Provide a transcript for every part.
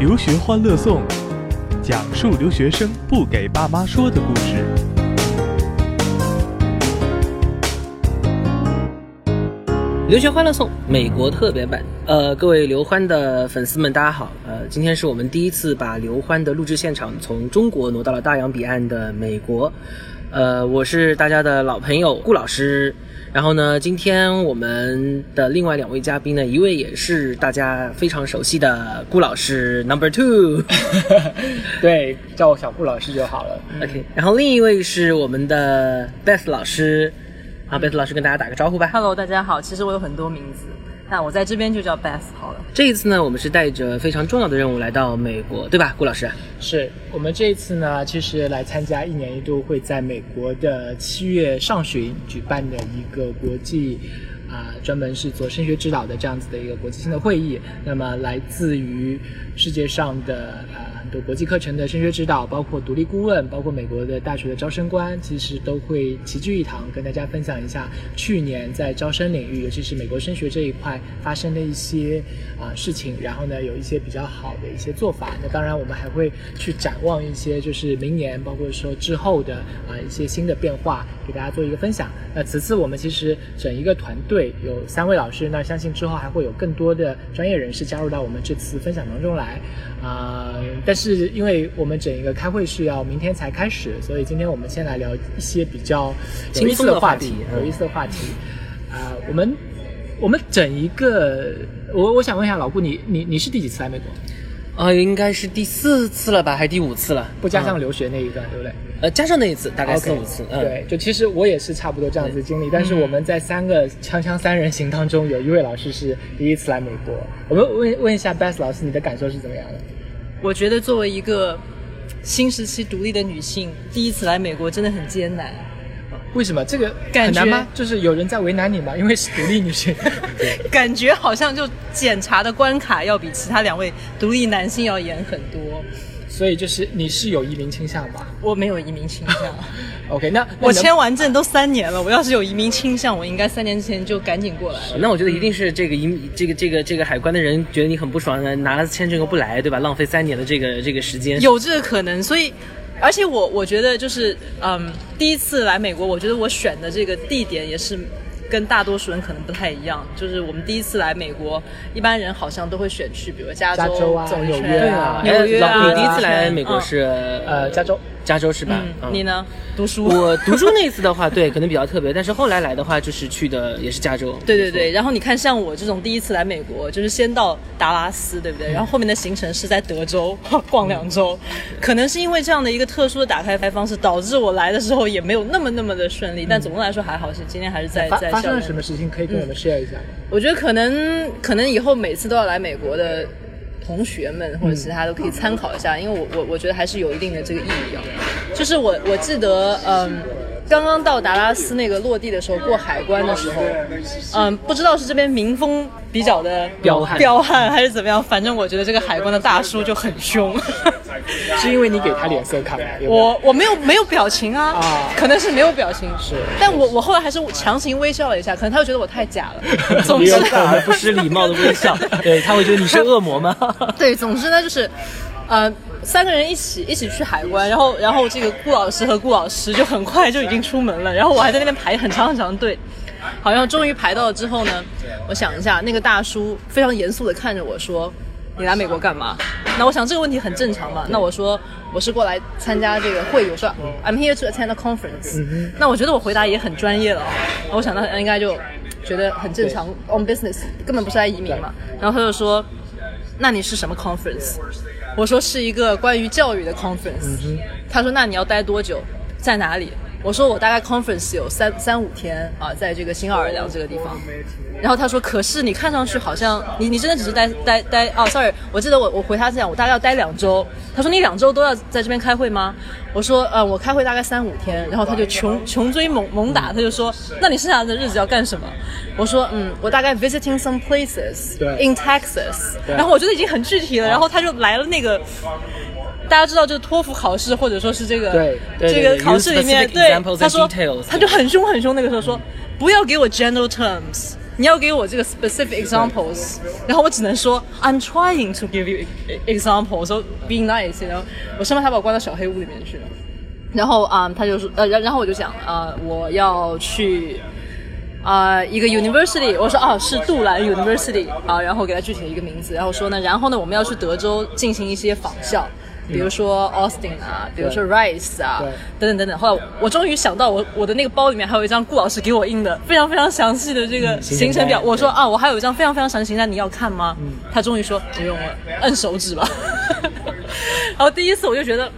留学欢乐颂，讲述留学生不给爸妈说的故事。留学欢乐颂美国特别版，呃，各位刘欢的粉丝们，大家好，呃，今天是我们第一次把刘欢的录制现场从中国挪到了大洋彼岸的美国，呃，我是大家的老朋友顾老师，然后呢，今天我们的另外两位嘉宾呢，一位也是大家非常熟悉的顾老师，Number Two，对，叫我小顾老师就好了。OK，然后另一位是我们的 Beth 老师，啊，Beth 老师跟大家打个招呼吧。Hello，大家好。其实我有很多名字，那我在这边就叫 Beth 好了。这一次呢，我们是带着非常重要的任务来到美国，对吧，顾老师？是我们这一次呢，其实来参加一年一度会在美国的七月上旬举办的一个国际啊、专门是做升学指导的这样子的一个国际性的会议。那么来自于世界上的啊、很多国际课程的升学指导，包括独立顾问，包括美国的大学的招生官，其实都会齐聚一堂，跟大家分享一下去年在招生领域，尤其是美国升学这一块发生的一些啊、事情，然后呢有一些比较好的一些做法。那当然我们还会去展望一些就是明年，包括说之后的啊、一些新的变化，给大家做一个分享。那此次我们其实整一个团队有三位老师，那相信之后还会有更多的专业人士加入到我们这次分享当中来。啊、但是因为我们整一个开会是要明天才开始，所以今天我们先来聊一些比较有意思的话题轻松的话题，有意思的话题。啊、我们我们整一个，我我想问一下老顾，你你你是第几次来美国？啊、应该是第四次了吧，还是第五次了？不加上嗯留学那一段，对不对？呃，加上那一次，大概四五次。嗯，对，就其实我也是差不多这样子的经历，但是我们在三个锵锵三人行当中，有一位老师是第一次来美国。我们问问一下 Beth 老师，你的感受是怎么样的？我觉得作为一个新时期独立的女性，第一次来美国真的很艰难。为什么这个感觉很难吗？就是有人在为难你吗？因为是独立女性。感觉好像就检查的关卡要比其他两位独立男性要严很多。所以就是你是有移民倾向吧我没有移民倾向？OK，那那我签完证都三年了，我要是有移民倾向，我应该三年之前就赶紧过来了。那我觉得一定是这个移这个这个这个海关的人觉得你很不爽，拿了签证又不来，对吧？浪费三年的这个这个时间。有这个可能，所以，而且我我觉得就是，嗯，第一次来美国，我觉得我选的这个地点也是跟大多数人可能不太一样。就是我们第一次来美国，一般人好像都会选去，比如加州加州啊走一圈纽约啊纽约啊。第一次来美国嗯是呃加州加州是吧？嗯，你？呢？读书。我读书那次的话，对，可能比较特别，但是后来来的话，就是去的也是加州。对对对，然后你看，像我这种第一次来美国，就是先到达拉斯，对不嗯对？然后后面的行程是在德州 逛两周，可能是因为这样的一个特殊的打开方式，导致我来的时候也没有那么那么的顺利。但总的来说还好，是今天还是在发在校园发生了什么事情可以跟我们 share 一下吗？我觉得可能可能以后每次都要来美国的同学们或者其他都可以参考一下，因为我我我觉得还是有一定的这个意义啊。就是我我记得嗯。刚刚到达拉斯那个落地的时候，过海关的时候，嗯，不知道是这边民风比较的彪悍彪悍还是怎么样，反正我觉得这个海关的大叔就很凶。是因为你给他脸色看吗？有没有我我没有没有表情啊，啊可能是没有表情，是但我我后来还是强行微笑了一下，可能他会觉得我太假了。总之可能不失礼貌的微笑，对他会觉得你是恶魔吗？对，总之呢，就是，呃，三个人一起一起去海关，然后然后这个顾老师和顾老师就很快就已经出门了，然后我还在那边排很长很长的队，好像终于排到了之后呢，我想一下，那个大叔非常严肃的看着我说。你来美国干嘛？那我想这个问题很正常嘛。那我说我是过来参加这个会议，我说 I'm here to attend a conference。那我觉得我回答也很专业了。我想到应该就觉得很正常，on business，根本不是来移民嘛。然后他就说那你是什么 conference？我说是一个关于教育的 conference。他说那你要待多久？在哪里？我说我大概 conference 有三三五天啊，在这个新奥尔良这个地方。然后他说，可是你看上去好像你你真的只是待待待哦，sorry，我记得我我回他这样，我大概要待两周。他说你两周都要在这边开会吗？我说呃，我开会大概三五天。然后他就穷穷追猛猛打，他就说那你剩下的日子要干什么？我说嗯，我大概 visiting some places in Texas。然后我觉得已经很具体了，然后他就来了那个。大家知道，就是托福考试，或者说是这个这个考试里面，对他说他就很凶很凶，那个时候说不要给我 general terms，你要给我这个 specific examples，然后我只能说 I'm trying to give you examples，so being nice，然后我生怕他把我关到小黑屋里面去。了。然后啊、他就说呃，然然后我就讲啊、我要去啊、一个 university，我说哦是杜兰 University 啊，然后给他具体的一个名字，然后说呢，然后呢我们要去德州进行一些访校。比如说 Austin 啊，比如说 Rice 啊，等等等等。后来我终于想到我，我的那个包里面还有一张顾老师给我印的非常非常详细的这个行程表。单我说啊，我还有一张非常非常详细的行程单，你要看吗？他终于说不用了，摁手指吧。然后第一次我就觉得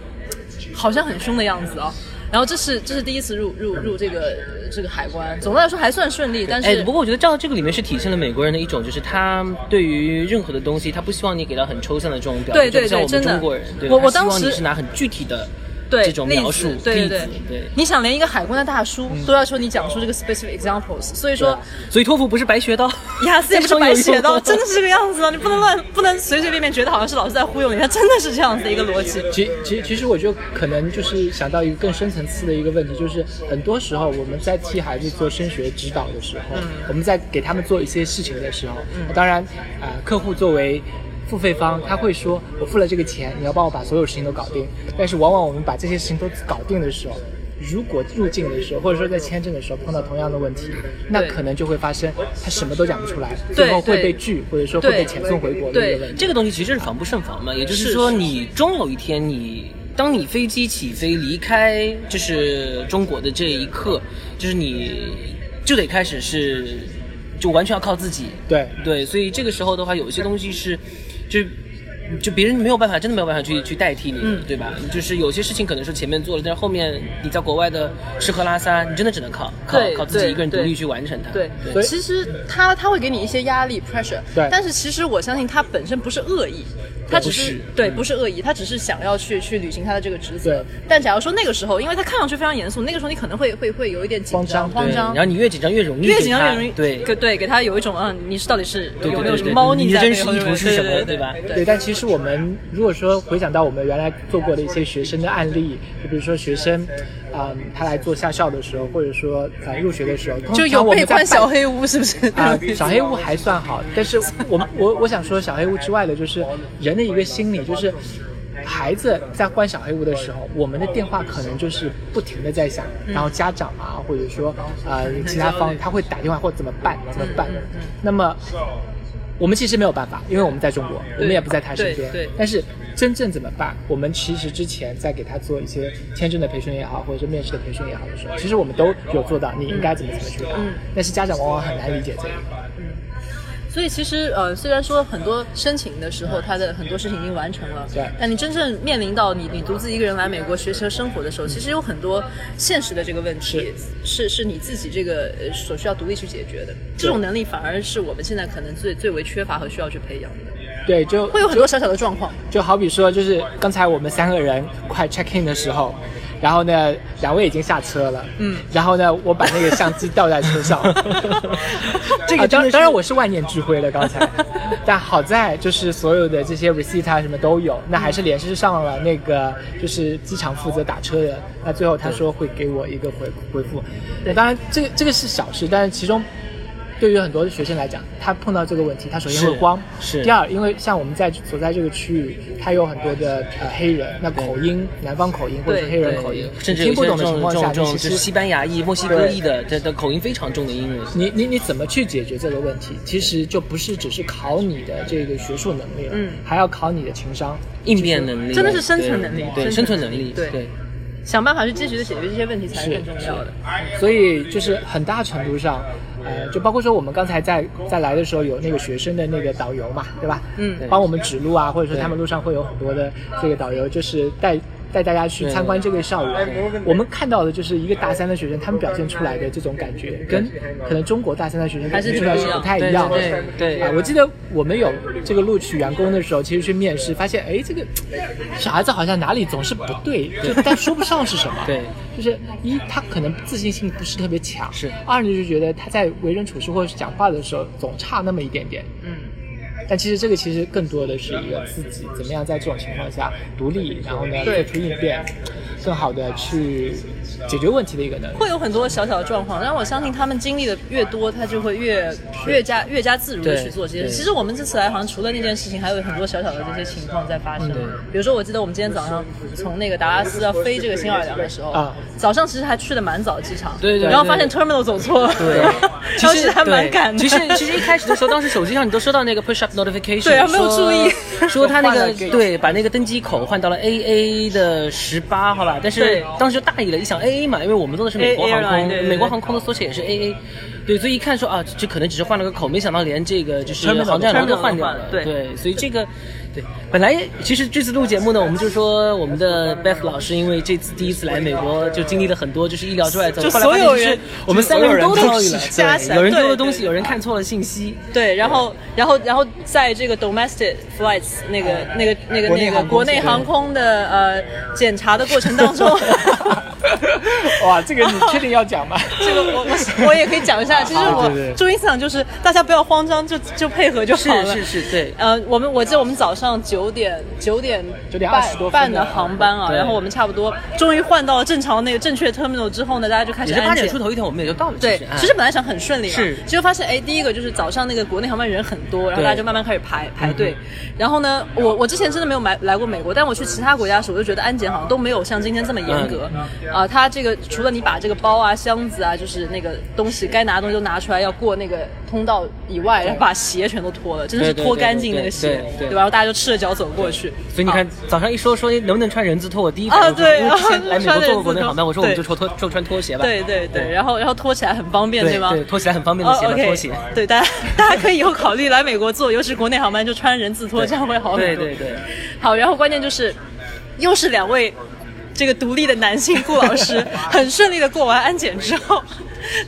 好像很凶的样子啊。然后这是这是第一次入入入这个这个海关，总的来说还算顺利，但是哎，不过我觉得照这个里面是体现了美国人的一种，就是他对于任何的东西，他不希望你给到很抽象的这种表述，对对就不像我们中国人，对我我当时你是拿很具体的对这种描述对对例子对，对。你想连一个海关的大叔都要求你讲述这个 specific examples，所以说所以托福不是白学到，雅思也不是白学的，非常有用真的是这个样子的，你不能乱，不能随随便便觉得好像是老师在忽悠你，他真的是这样子的一个逻辑。其其其实我就可能就是想到一个更深层次的一个问题，就是很多时候我们在替孩子做升学指导的时候，我们在给他们做一些事情的时候，当然啊、客户作为付费方，他会说我付了这个钱，你要帮我把所有事情都搞定。但是往往我们把这些事情都搞定的时候，如果入境的时候，或者说在签证的时候碰到同样的问题，那可能就会发生他什么都讲不出来，最后会被拒，或者说会被遣送回国的一个问题。这个东西其实是防不胜防嘛，也就是是说，你终有一天你。当你飞机起飞离开就是中国的这一刻，就是你就得开始是就完全要靠自己。对对，所以这个时候的话，有一些东西是就。就别人没有办法，真的没有办法去去代替你，嗯对吧？就是有些事情可能是前面做了，但是后面你在国外的吃喝拉撒，你真的只能靠靠靠自己对对一个人独立去完成它。对，所以其实他他会给你一些压力 pressure，对但是其实我相信他本身不是恶意，他只是对不是恶意，他只是想要去去履行他的这个职责对。但假如说那个时候，因为他看上去非常严肃，那个时候你可能会会会有一点紧张慌对慌张然。后你越紧张越容易越紧张越容易对给对给他有一种嗯，你是到底是有没有什么猫腻你的真实在背后？意图是什么对对吧对，但其实我们如果说回想到我们原来做过的一些学生的案例，就比如说学生，嗯，他来做下校的时候，或者说呃入学的时候，通就有被关小黑屋是不是？啊、小黑屋还算好，但是我们我我想说小黑屋之外的，就是人的一个心理，就是孩子在关小黑屋的时候，我们的电话可能就是不停的在响，然后家长啊，或者说呃其他方他会打电话或怎么办怎么办，那么。我们其实没有办法，因为我们在中国，我们也不在他身边。但是真正怎么办？我们其实之前在给他做一些签证的培训也好，或者是面试的培训也好的时候，其实我们都有做到，你应该怎么怎么去办。嗯但是家长往往很难理解这个。所以其实呃，虽然说很多申请的时候，他的很多事情已经完成了，对但你真正面临到你你独自一个人来美国学习和生活的时候，其实有很多现实的这个问题是是你自己这个呃所需要独立去解决的。这种能力反而是我们现在可能最最为缺乏和需要去培养的，对，就会有很多小小的状况。就好比说，就是刚才我们三个人快 check in 的时候，然后呢，两位已经下车了，嗯，然后呢，我把那个相机吊在车上，这个当当然我是万念俱灰了刚才，但好在就是所有的这些 receipt 啊什么都有，那还是联系上了那个就是机场负责打车的，那最后他说会给我一个回回复，那当然这个这个是小事，但是其中。对于很多的学生来讲，他碰到这个问题，他首先会慌。是第二，因为像我们在所在这个区域，他有很多的呃黑人，那口音南方口音或者是黑人口音，甚至听不有些这种懂的情况下，这种这种你其实就是西班牙裔、墨西哥裔的，这的口音非常重的英文。你你你怎么去解决这个问题？其实就不是只是考你的这个学术能力了，嗯还要考你的情商。应变能力，真的是生存能力对，对生生存能力对对，想办法去积极的解决这些问题才是是更重要的。所以就是很大程度上，呃，就包括说我们刚才在在来的时候有那个学生的那个导游嘛，对吧？嗯帮我们指路啊，或者说他们路上会有很多的这个导游，就是带。带大家去参观这个校园，我们看到的就是一个大三的学生，他们表现出来的这种感觉，跟可能中国大三的学生表现出来是不太一样的。对对对啊，我记得我们有这个录取员工的时候，其实去面试，发现哎，这个小孩子好像哪里总是不对，就但说不上是什么。对，就是一他可能自信心不是特别强，是二呢就是觉得他在为人处事或者是讲话的时候总差那么一点点。嗯，但其实这个其实更多的是一个自己怎么样在这种情况下独立，然后呢做对出应变。更好的去解决问题的一个能力。会有很多小小的状况，但我相信他们经历的越多，他就会越越加越加自如的去做这些事。其实我们这次来，好像除了那件事情，还有很多小小的这些情况在发生。对比如说，我记得我们今天早上从那个达拉斯要飞这个新奥尔良的时候，啊早上其实还去的蛮早机场，对对对然后发现 terminal 走错了，对，其实还蛮对赶的。其实其实一开始的时候，当时手机上你都收到那个 push up notification，对啊没有注意 说他那个对把那个登机口换到了 AA 的十八，好吧？但是当时就大意了，一想 AA 嘛，因为我们坐的是美国航空，美国航空的缩写也是 AA。对，所以一看说啊，这这可能只是换了个口，没想到连这个就是航站楼都换掉了。对对，所以这个对，本来其实这次录节目呢，我们就说我们的 Beth 老师，因为这次第一次来美国，就经历了很多就是意料之外的，就所有人我们三个人都遭遇了，加起来对，有人丢了东西，有人看错了信息，对，然后，然后，然后在这个 domestic flights 那个、那个、那个、那个国内航空国内航空的呃检查的过程当中，哇，这个你确定要讲吗？这个我我我也可以讲一下。其实我中心思想就是大家不要慌张，就就配合就好了。是是是，对。呃，我们我记得我们早上九点九点9点半20多分半的的航班啊，然后我们差不多终于换到了正常那个正确 terminal 之后呢，大家就开始八点出。头一天，我们也就到了。对其实，本来想很顺利嘛，是结果发现哎，第一个就是早上那个国内航班人很多，然后大家就慢慢开始排排队。然后呢，我我之前真的没有来来过美国，但我去其他国家的时候，我就觉得安检好像都没有像今天这么严格。啊，它这个除了你把这个包啊、箱子啊，就是那个东西该拿的东西都拿出来，要过那个通道以外，然后把鞋全都脱了，真的是脱干净那个鞋，对吧？然后大家就赤着脚走过去。所以你看，早上一说说能不能穿人字拖，我第一反应就是 来美国坐过国内航班，我说我们就穿拖就穿拖鞋吧。对对对，然后然后拖起来很方便，对吗？对对，拖起来很方便的鞋拖鞋。对，大家 大家可以以后考虑来美国坐，尤其是国内航班就穿人字拖，这样会好很多。对对对，好，然后关键就是，又是两位这个独立的男性顾老师，很顺利的过完安检之后，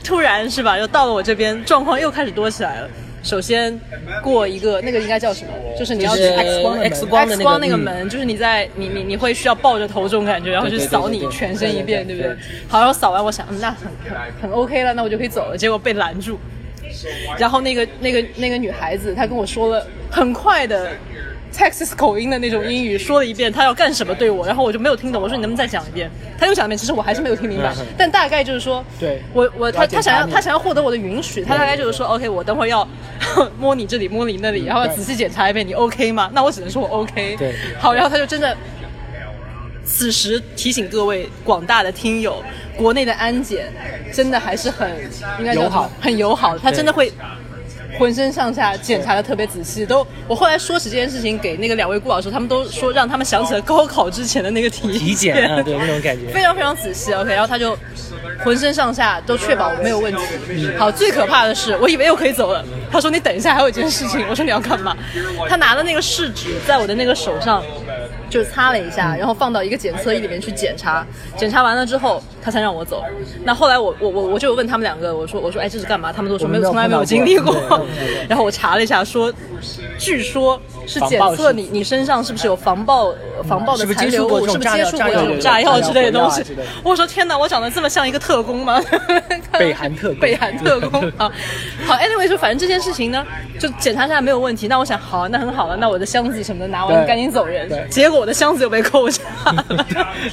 突然是吧，又到了我这边，状况又开始多起来了。首先过一个那个应该叫什么？就是你要去 X 光的 X 光的 X 光那个嗯门，就是你在你你你会需要抱着头这种感觉，然后去扫你全身一遍，对不对？好，然后扫完，我想，嗯，那很很很 OK 了，那我就可以走了。结果被拦住，然后那个那个那个女孩子，她跟我说了很快的 Texas 口音的那种英语，说了一遍他要干什么对我，然后我就没有听懂。我说你能不能再讲一遍？他又讲一遍，其实我还是没有听明白，但大概就是说，对我我他他想要他想要获得我的允许，他大概就是说，OK，我等会儿要 摸你这里摸你那里，然后仔细检查一遍，你 OK 吗？那我只能说我 OK。对好，然后他就真的。此时提醒各位广大的听友，国内的安检真的还是很应该友好很友好，他真的会浑身上下检查的特别仔细。都我后来说起这件事情给那个两位顾老师，他们都说让他们想起了高考之前的那个体体检啊，对那种感觉。非常非常仔细。OK，然后他就浑身上下都确保我没有问题。好，最可怕的是，我以为又可以走了。他说：“你等一下，还有一件事情。”我说：“你要干嘛？” 他拿的那个试纸在我的那个手上。就擦了一下，然后放到一个检测仪里面去检查，检查完了之后，他才让我走。那后来我我我我就问他们两个，我说我说哎这是干嘛？他们都说没有，从来没有经历过。然后我查了一下，说据说是检测你你身上是不是有防爆防爆的残留物，是不是接触过这种炸药之类的东西？我说天哪，我长得这么像一个特工吗？北韩特工北韩特工啊。好，anyway，就反正这件事情呢，就检查下来没有问题。那我想，好，那很好了，那我的箱子什么的拿完赶紧走人。结果我的箱子又被扣下了。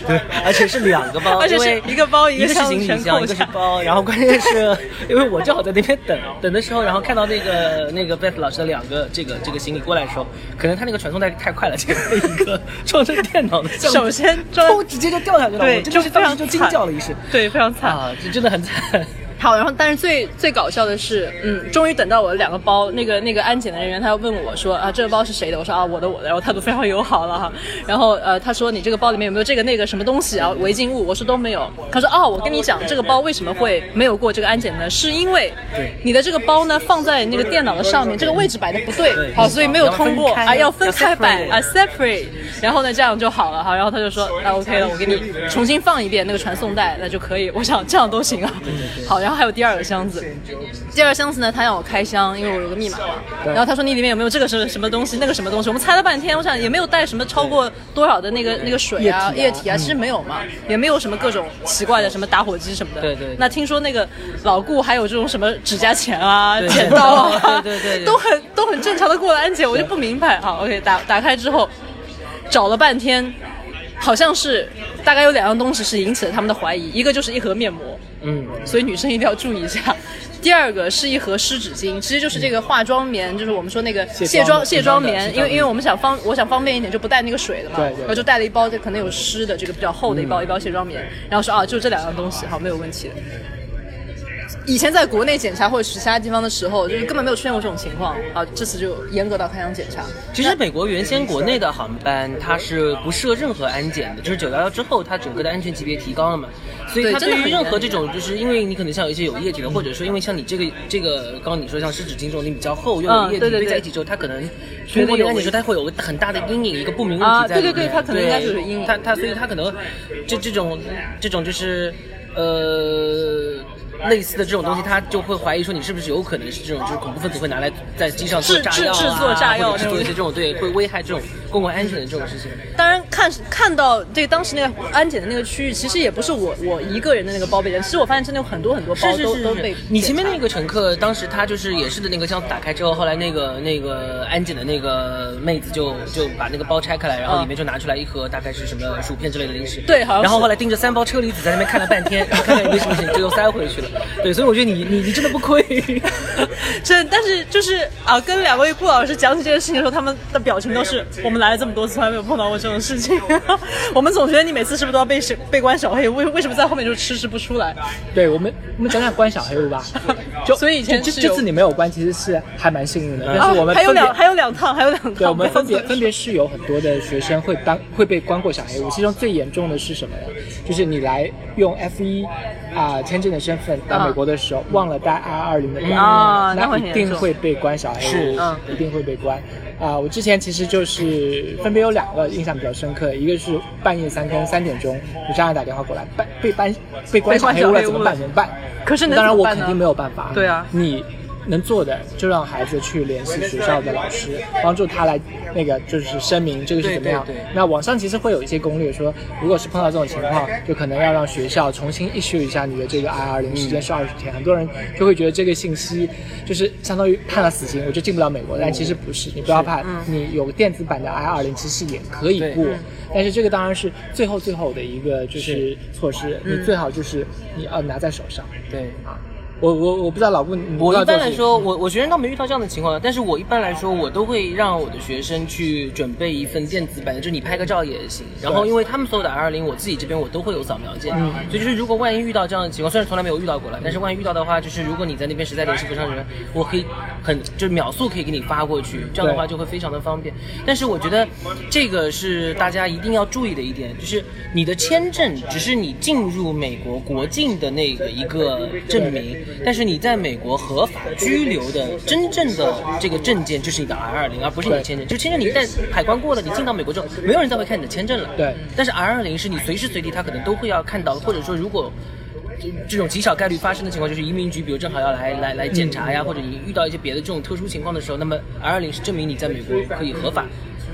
对，而且是两个包，而且是一个包一一个是行李箱，一个是包，然后关键是 因为我正好在那边等等的时候，然后看到那个那个 Beth 老师的两个这个这个行李过来的时候，可能他那个传送带太快了，结果一个撞成电脑的首先装砰直接就掉下去了，对我真的是非常当时就惊惨叫了一声对，非常惨。啊，这真的很惨。好，然后但是最最搞笑的是，嗯，终于等到我的两个包，那个那个安检的人员他要问我说啊，这个包是谁的？我说啊，我的我的，然后态度非常友好了哈。然后呃，他说你这个包里面有没有这个那个什么东西啊，违禁物？我说都没有。他说哦，我跟你讲，这个包为什么会没有过这个安检呢？是因为你的这个包呢放在那个电脑的上面，这个位置摆的不对，好，所以没有通过啊，要分开摆啊 separate，然后呢这样就好了哈。然后他就说啊 OK 了，我给你重新放一遍那个传送带，那就可以。我想这样都行啊。好，然后还有第二个箱子。第二个箱子呢，他让我开箱，因为我有个密码嘛。然后他说你里面有没有这个是什么东西，那个什么东西？我们猜了半天，我想也没有带什么超过多少的那个那个水啊、液体啊其实没有嘛，也没有什么各种奇怪的什么打火机什么的。对对那听说那个老顾还有这种什么指甲钳啊、剪刀啊，对对对对都很都很正常的过了安检，我就不明白。好，OK，打打开之后找了半天，好像是大概有两样东西是引起了他们的怀疑，一个就是一盒面膜，嗯，所以女生一定要注意一下。第二个是一盒湿纸巾，其实就是这个化妆棉，就是我们说那个卸卸妆卸妆棉，因为因为我们想方我想方便一点，就不带那个水的嘛，然后就带了一包，这可能有湿的，这个比较厚的一包、一包卸妆棉，然后说啊，就这两样东西，好，没有问题的。以前在国内检查或者是其他地方的时候，就是根本没有出现过这种情况啊，这次就严格到开箱检查。其实美国原先国内的航班它是不设任何安检的，就是九幺幺之后，它整个的安全级别提高了嘛，所以对它对于任何这种，就是因为你可能像有一些有液体的，或者说因为像你这个这个，刚刚你说像湿纸巾这种你比较厚又有液体堆在一起之后，它可能通过那个安检时候，它会有个很大的阴影，一个不明物体在里面。啊对对对它可能应该就是阴影它它所以它可能这这种这种就是呃。类似的这种东西，他就会怀疑说你是不是有可能是这种，就是恐怖分子会拿来在机上做制炸药啊，制制作炸药做一些这种对会危害这种公共安全的这种事情。当然看看到这当时那个安检的那个区域，其实也不是我我一个人的那个包被检，其实我发现真的有很多很多包都都被，你前面那个个乘客当时他就是也是的那个箱子打开之后，后来那个那个安检的那个妹子就就把那个包拆开来，然后里面就拿出来一盒大概是什么薯片之类的零食，对好像然后后来盯着三包车厘子在那边看了半天，然后看看有没有什么事情，就又塞回去了。对，所以我觉得你你你真的不亏。真但是就是啊，跟两位顾老师讲起这件事情的时候，他们的表情都是我们来了这么多次，从来没有碰到过这种事情。我们总觉得你每次是不是都要被被关小黑？为为什么在后面就迟迟不出来？对我们，我们讲讲关小黑屋吧。就所以以前是这这次你没有关，其实是还蛮幸运的。但啊是我们还有两还有两趟，还有两趟。对，我们分别分别是有很多的学生会当会被关过小黑屋，其中最严重的是什么呢？就是你来用 F 一啊签证的身份到美国的时候，忘了带 I 二零的表，啊那一定会被关小黑屋，一定会被关。啊，我之前其实就是分别有两个印象比较深刻，一个是半夜三更三点钟，有家人打电话过来，被被关被关小黑屋了，怎么办？怎么办？可是能当然我肯定没有办法。对啊你能做的就让孩子去联系学校的老师，帮助他来那个就是声明这个是怎么样对对对。那网上其实会有一些攻略说，如果是碰到这种情况，就可能要让学校重新 issue 一下你的这个 I 二零，时间是二十天。很多人就会觉得这个信息就是相当于判了死刑，我就进不了美国。但其实不是，你不要怕，你有电子版的 I 二零其实也可以过。但是这个当然是最后最后的一个就是措施，你最好就是你要拿在手上。对。我我我不知道老顾，我一般来说，我我学生倒没遇到这样的情况，但是我一般来说，我都会让我的学生去准备一份电子版的，就是你拍个照也行。然后因为他们所有的 R 零，我自己这边我都会有扫描件，所以就是如果万一遇到这样的情况，虽然从来没有遇到过了，但是万一遇到的话，就是如果你在那边实在联系不上人，我可以很就是秒速可以给你发过去，这样的话就会非常的方便。但是我觉得这个是大家一定要注意的一点，就是你的签证只是你进入美国国境的那个一个证明，但是你在美国合法居留的真正的这个证件就是你的 R 二零，而不是你的签证。就签证你一旦海关过了，你进到美国之后，没有人再会看你的签证了。对但是 R 二零是你随时随地他可能都会要看到，或者说如果。这这种极小概率发生的情况，就是移民局，比如正好要来来来检查呀，或者你遇到一些别的这种特殊情况的时候，那么 R 二零是证明你在美国可以合法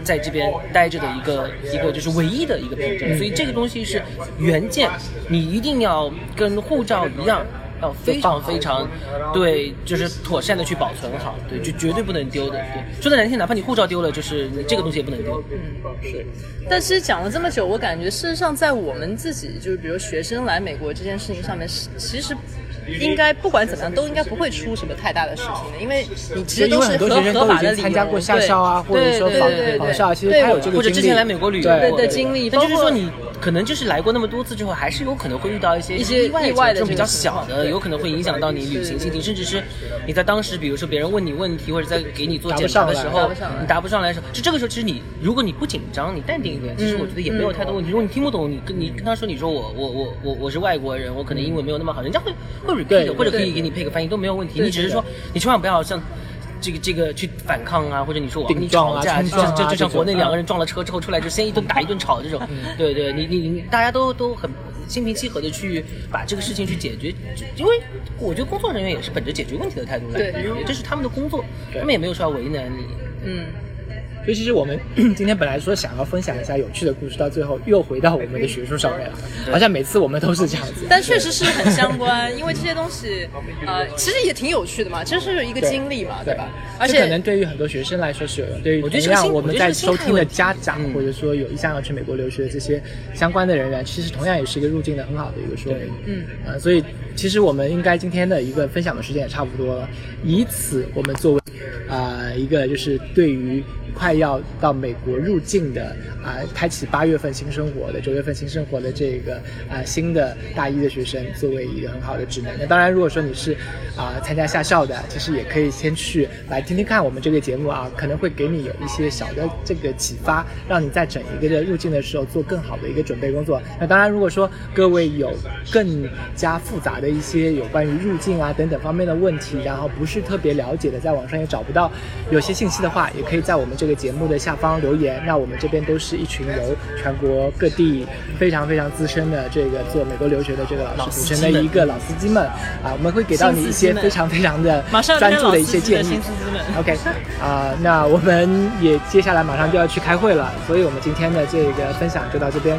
在这边待着的一个一个就是唯一的一个凭证，所以这个东西是原件，你一定要跟护照一样。要非常非常，对，就是妥善的去保存好，对，就绝对不能丢的。对，说的难听，哪怕你护照丢了，就是你这个东西也不能丢。嗯是但其实讲了这么久，我感觉事实上在我们自己，就是比如学生来美国这件事情上面，是其实应该不管怎么样，都应该不会出什么太大的事情的，因为你其实都是合很多学生都合法的参加过夏校啊，或者说访访校，其实对他有这个经历或者之前来美国旅游对过的经历包括但就是说你可能就是来过那么多次之后，还是有可能会遇到一些一些意外的这种比较小的，有可能会影响到你旅行心情，甚至是你在当时，比如说别人问你问题，或者在给你做检查的时候你答不上来的时候，就这个时候，其实你如果你不紧张，你淡定一点，其实我觉得也没有太多问题。如果你听不懂，你跟你跟他说，你说我我我我我是外国人，我可能英文没有那么好，人家会会 repeat，或者可以给你配个翻译都没有问题。你只是说，你千万不要像。这个这个去反抗啊，或者你说我跟你撞啊吵架，就就就像国内两个人撞了车之后出来就先一顿打一顿吵这种，对对，你你你大家都都很心平气和的去把这个事情去解决，因为我觉得工作人员也是本着解决问题的态度来对解决，这是他们的工作，他们也没有说要为难你。嗯，所以其实我们 今天本来说想要分享一下有趣的故事，到最后又回到我们的学术上面了，好像每次我们都是这样子。但确实是很相关，因为这些东西，呃，其实也挺有趣的嘛，这是一个经历嘛，对吧？而且可能对于很多学生来说是有用，对于我觉得同样我们在收听的家长，嗯或者说有意向要去美国留学的这些相关的人员，其实同样也是一个入境的很好的一个说明。嗯，呃，所以其实我们应该今天的一个分享的时间也差不多了，以此我们作为啊、一个就是对于快要到美国入境的啊、开启八月份新生活的九月份新生活的这个啊、新的大一的学生，作为一个很好的指南。那当然，如果说你是啊、参加夏校的，其实也可以先去来听听看我们这个节目啊，可能会给你有一些小的这个启发，让你在整一个的入境的时候做更好的一个准备工作。那当然，如果说各位有更加复杂的一些有关于入境啊等等方面的问题，然后不是特别了解的，在网上也找不到有些信息的话，也可以在我们这个节目的下方留言。那我们这边都是一群由全国各地非常非常资深的这个做美国留学的这个老师组成的一个老司机们啊，我们会给到你一些非常非常的 专注的一些建议。OK，啊、那我们也接下来马上就要去开会了，所以我们今天的这个分享就到这边。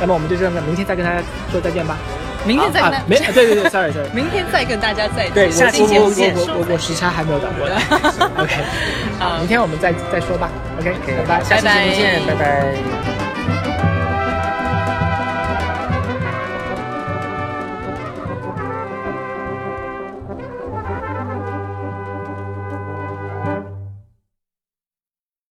那么我们就这样，明天再跟大家说再见吧。明天再跟没，对对对，sorry sorry。明天再跟大家再对，下期节目我我见。我我我时差还没有倒过来。OK，好明天我们再再说吧。OK，拜拜，下期节目见，拜拜